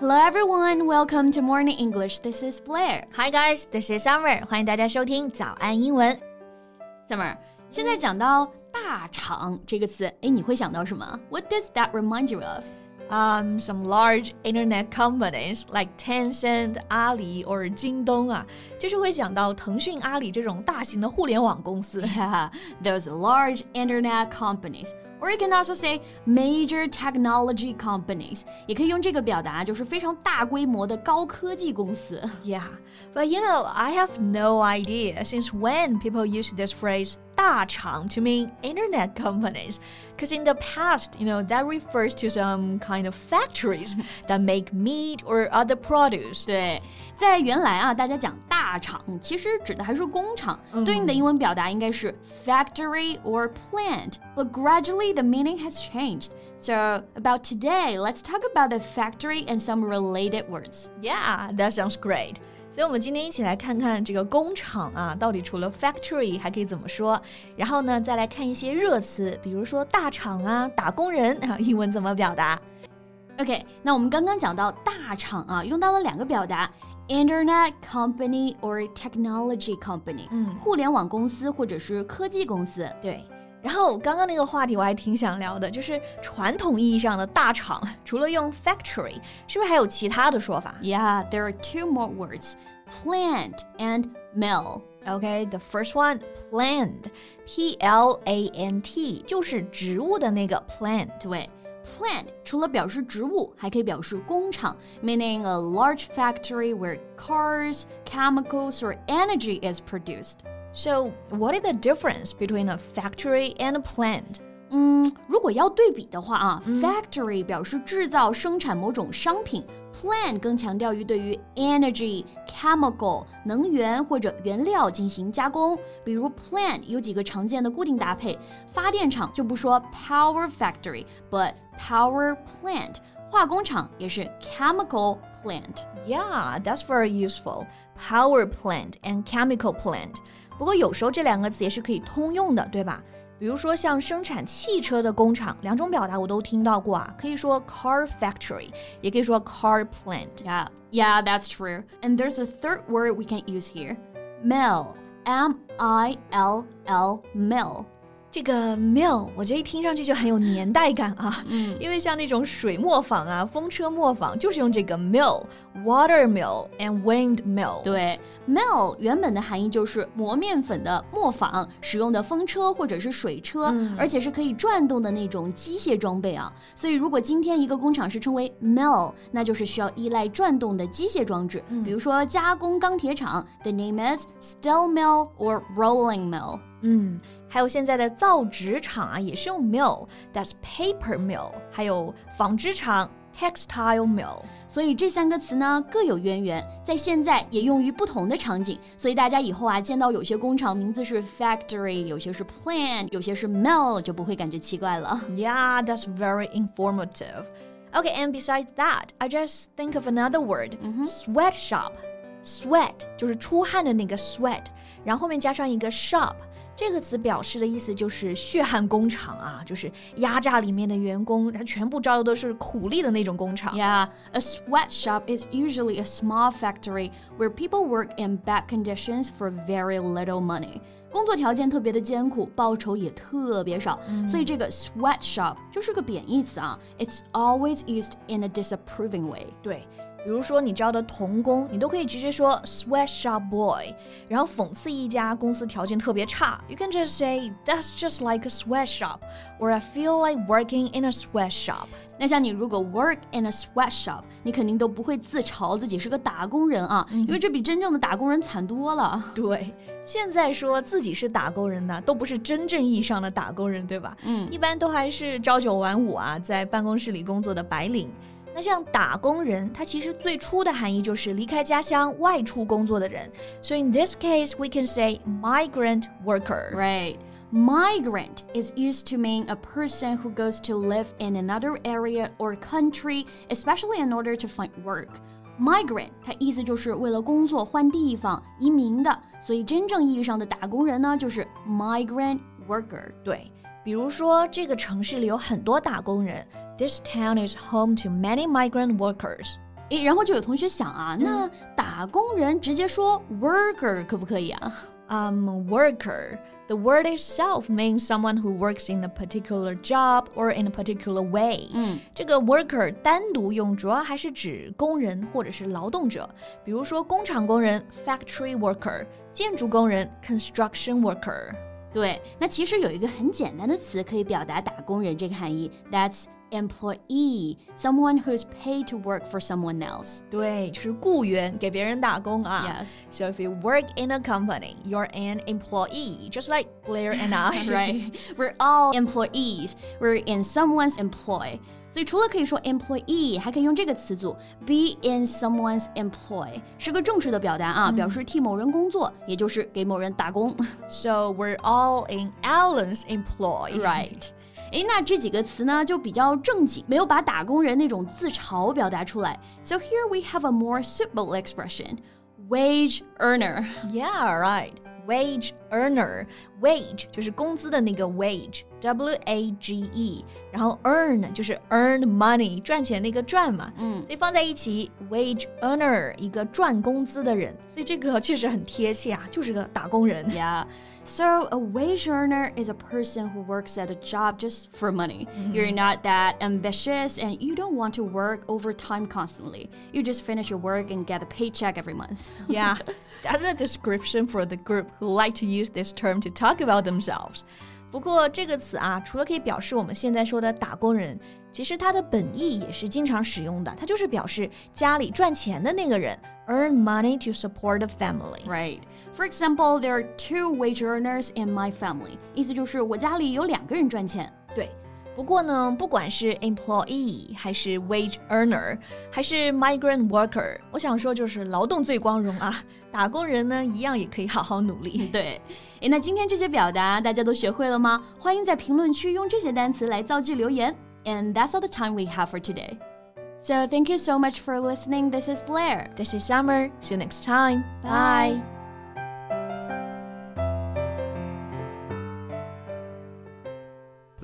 Hello everyone, welcome to Morning English. This is Blair. Hi guys, this is Summer. 欢迎大家收听早安英文。 Summer，现在讲到大厂这个词，哎，你会想到什么？What does that remind you of? Um, some large internet companies like Tencent, Ali or 京东啊，就是会想到腾讯、阿里这种大型的互联网公司。 Yeah, those large internet companies. Or you can also say major technology companies. 也可以用这个表达，就是非常大规模的高科技公司。 Yeah, but you know, I have no idea since when people use this phrase 大厂 to mean internet companies. Because in the past, you know, that refers to some kind of factories that make meat or other produce. 对，在原来啊，大家讲大厂，其实指的还是工厂，对应的英文表达应该是 factory or plant。But gradually the meaning has changed. So about today, let's talk about the factory and some related words. Yeah, that sounds great. 所以，我们今天一起来看看这个工厂啊，到底除了 factory 还可以怎么说？然后呢，再来看一些热词，比如说大厂啊、打工人啊，英文怎么表达？OK，那我们刚刚讲到大厂啊，用到了两个表达。Internet company or technology company，嗯互联网公司或者是科技公司。对。然后刚刚那个话题我还挺想聊的，就是传统意义上的大厂，除了用 factory，是不是还有其他的说法 Yeah, there are two more words, plant and mill. ？OK，the、first one plant，P L A N T，就是植物的那个 plant。对，plant 除了表示植物，还可以表示工厂，meaning a large factory where cars, chemicals, or energy is produced. So what is the difference between a factory and a plant？嗯，如果要对比的话啊、f a c t o r y 表示制造、生产某种商品，plant 更强调于对于 energy、chemical 能源或者原料进行加工。比如 plant 有几个常见的固定搭配，发电厂就不说 power factory，but power plant。化工厂也是 chemical plant。 Yeah, that's very useful. Power plant and chemical plant. 不过有时候这两个词也是可以通用的，对吧？比如说像生产汽车的工厂，两种表达我都听到过啊，可以说 car factory，也可以说 car plant。 Yeah, yeah, that's true. And there's a third word we can use here mill. M I L L, mill. 这个 mill，我觉得一听上去就很有年代感啊，嗯因为像那种水磨坊啊、风车磨坊，就是用这个 mill，water mill and wind mill。对，mill 原本的含义就是磨面粉的磨坊，使用的风车或者是水车，而且是可以转动的那种机械装备啊。所以，如果今天一个工厂是称为 mill，那就是需要依赖转动的机械装置，比如说加工钢铁厂，the name is steel mill or rolling mill。嗯，还有现在的造纸厂啊，也是用 mill，that's paper mill，还有纺织厂 textile mill。所以这三个词呢各有渊源，在现在也用于不同的场景。所以大家以后啊见到有些工厂名字是 factory，有些是 plant，有些是 mill，就不会感觉奇怪了。 Yeah, that's very informative. Okay, and besides that, I just think of another word, sweatshop. Sweat 就是出汗的那个 sweat，然后后面加上一个 shop。 这个词表示的意思就是血汗工厂啊，就是压榨里面的员工，他全部招的都是苦力的那种工厂。 Yeah, a sweatshop is usually a small factory where people work in bad conditions for very little money. 工作条件特别的艰苦，报酬也特别少，所以这个 sweatshop 就是个贬义词啊。It's always used in a disapproving way. 对， 比如说你招的童工，你都可以直接说 sweatshop boy，然后讽刺一家公司条件特别差，you can just say that's just like a sweatshop, or I feel like working in a sweatshop。那像你如果 work in a sweatshop，你肯定都不会自嘲自己是个打工人啊，因为这比真正的打工人惨多了。对，现在说自己是打工人呢，都不是真正意义上的打工人，对吧？嗯一般都还是朝九晚五啊，在办公室里工作的白领。那像打工人，它其实最初的含义就是离开家乡外出工作的人。So in this case, we can say migrant worker. Right. Migrant is used to mean a person who goes to live in another area or country, especially in order to find work. Migrant 它意思就是为了工作换地方移民的，所以真正意义上的打工人呢，就是 migrant worker。对， 比如说这个城市里有很多打工人。This town is home to many migrant workers. 诶，然后就有同学想啊，那打工人直接说 worker 可不可以啊？um, worker. The word itself means someone who works in a particular job or in a particular way. 嗯，这个 worker 单独用主要还是指工人或者是劳动者，比如说工厂工人 factory worker，建筑工人 construction worker。 对，那其实有一个很简单的词可以表达打工人这个含义，That's employee, someone who's paid to work for someone else. 对，就是雇员，给别人打工啊。 Yes. So if you work in a company, you're an employee, just like Blair and I. Right. We're all employees. We're in someone's employ. 所以除了可以说 employee，还可以用这个词组 be in someone's employ，是个正式的表达啊，表示替某人工作，也就是给某人打工。 So we're all in Alan's employ. Right. 诶，那这几个词呢就比较正经，没有把打工人那种自嘲表达出来。So here we have a more suitable expression, wage earner. Yeah, right. Wage earner, wage 就是工资的那个 wage，W A G E，然后 earn 就是 earn money 赚钱那个赚嘛，嗯所以放在一起，wage earner 一个赚工资的人，所以这个确实很贴切啊，就是个打工人。 Yeah. So a wage earner is a person who works at a job just for money. You're not that ambitious and you don't want to work overtime constantly. You just finish your work and get a paycheck every month. Yeah, that's a description for the group who like to use this term to talk about themselves. 不过这个词啊，除了可以表示我们现在说的打工人，其实它的本意也是经常使用的，它就是表示家里赚钱的那个人，earn money to support the family。Right. For example, there are two wage earners in my family. 意思就是我家里有两个人赚钱。对。不过呢，不管是 employee 还是 wage earner，还是 migrant worker，我想说就是劳动最光荣啊！打工人呢，一样也可以好好努力。对，诶，那今天这些表达大家都学会了吗？欢迎在评论区用这些单词来造句留言。And that's all the time we have for today. So thank you so much for listening. This is Blair. This is Summer. See you next time. Bye.